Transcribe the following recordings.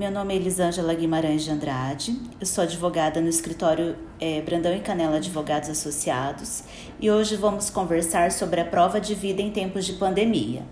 Meu nome é Elisângela Guimarães de Andrade, eu sou advogada no escritório é, Brandão e Canela Advogados Associados e hoje vamos conversar sobre a prova de vida em tempos de pandemia.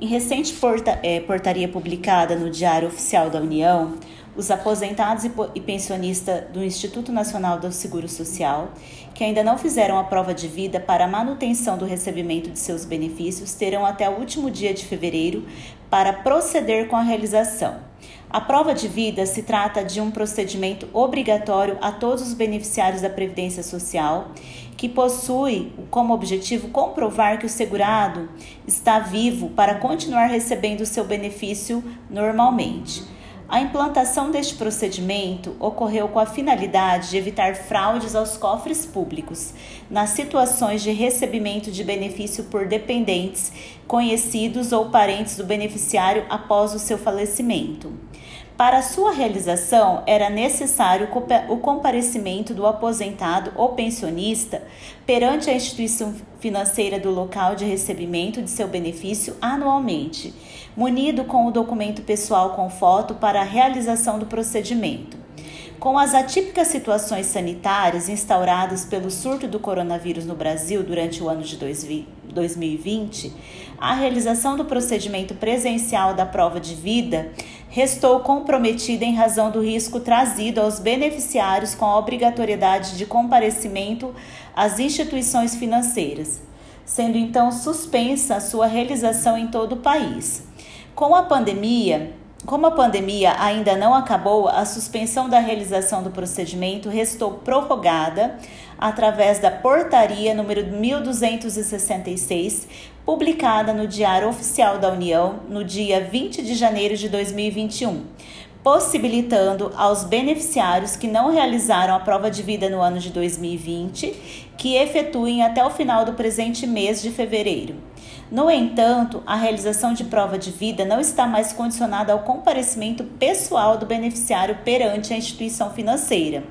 Em recente porta, é, portaria publicada no Diário Oficial da União, os aposentados e pensionistas do Instituto Nacional do Seguro Social, que ainda não fizeram a prova de vida para a manutenção do recebimento de seus benefícios, terão até o último dia de fevereiro para proceder com a realização. A prova de vida se trata de um procedimento obrigatório a todos os beneficiários da Previdência Social, que possui como objetivo comprovar que o segurado está vivo para continuar recebendo o seu benefício normalmente. A implantação deste procedimento ocorreu com a finalidade de evitar fraudes aos cofres públicos nas situações de recebimento de benefício por dependentes, conhecidos ou parentes do beneficiário após o seu falecimento. Para sua realização, era necessário o comparecimento do aposentado ou pensionista perante a instituição financeira do local de recebimento de seu benefício anualmente, munido com o documento pessoal com foto para a realização do procedimento. Com as atípicas situações sanitárias instauradas pelo surto do coronavírus no Brasil durante o ano de 2020, a realização do procedimento presencial da prova de vida restou comprometida em razão do risco trazido aos beneficiários com a obrigatoriedade de comparecimento às instituições financeiras, sendo então suspensa a sua realização em todo o país. Com a pandemia, como a pandemia ainda não acabou, a suspensão da realização do procedimento restou prorrogada através da portaria número 1266, publicada no Diário Oficial da União no dia 20 de janeiro de 2021, possibilitando aos beneficiários que não realizaram a prova de vida no ano de 2020 que efetuem até o final do presente mês de fevereiro no entanto, a realização de prova de vida não está mais condicionada ao comparecimento pessoal do beneficiário perante a instituição financeira,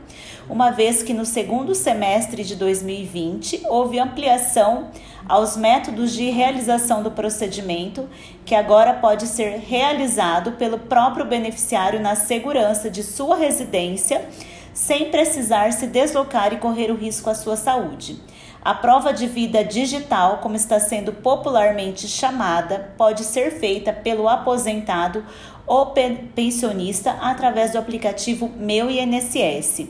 uma vez que no segundo semestre de 2020 houve ampliação aos métodos de realização do procedimento, que agora pode ser realizado pelo próprio beneficiário na segurança de sua residência, sem precisar se deslocar e correr o risco à sua saúde. A prova de vida digital, como está sendo popularmente chamada, pode ser feita pelo aposentado ou pensionista através do aplicativo Meu INSS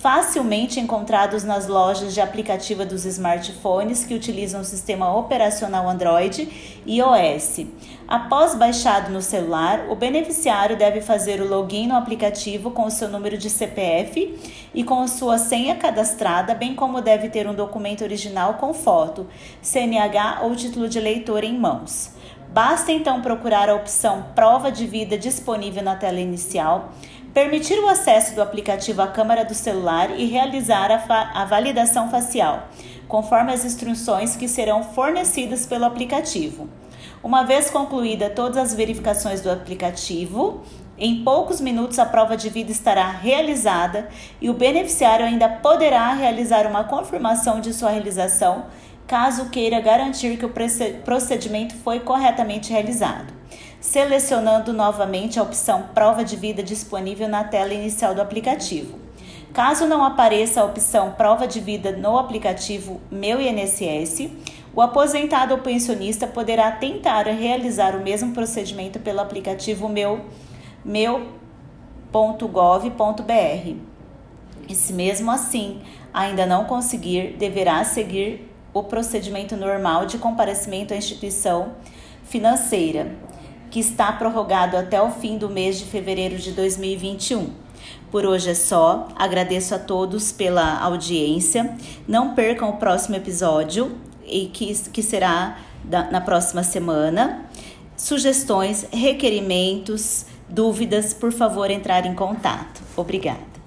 facilmente encontrados nas lojas de aplicativo dos smartphones que utilizam o sistema operacional Android e iOS. Após baixado no celular, o beneficiário deve fazer o login no aplicativo com o seu número de CPF e com a sua senha cadastrada, bem como deve ter um documento original com foto, CNH ou título de eleitor em mãos. Basta então procurar a opção Prova de Vida disponível na tela inicial permitir o acesso do aplicativo à câmera do celular e realizar a, a validação facial, conforme as instruções que serão fornecidas pelo aplicativo. Uma vez concluída todas as verificações do aplicativo, em poucos minutos a prova de vida estará realizada e o beneficiário ainda poderá realizar uma confirmação de sua realização, caso queira garantir que o procedimento foi corretamente realizado selecionando novamente a opção Prova de Vida disponível na tela inicial do aplicativo. Caso não apareça a opção Prova de Vida no aplicativo Meu INSS, o aposentado ou pensionista poderá tentar realizar o mesmo procedimento pelo aplicativo Meu meu.gov.br. E se mesmo assim ainda não conseguir, deverá seguir o procedimento normal de comparecimento à instituição financeira que está prorrogado até o fim do mês de fevereiro de 2021. Por hoje é só. Agradeço a todos pela audiência. Não percam o próximo episódio, e que, que será da, na próxima semana. Sugestões, requerimentos, Dúvidas, por favor, entrar em contato. Obrigada.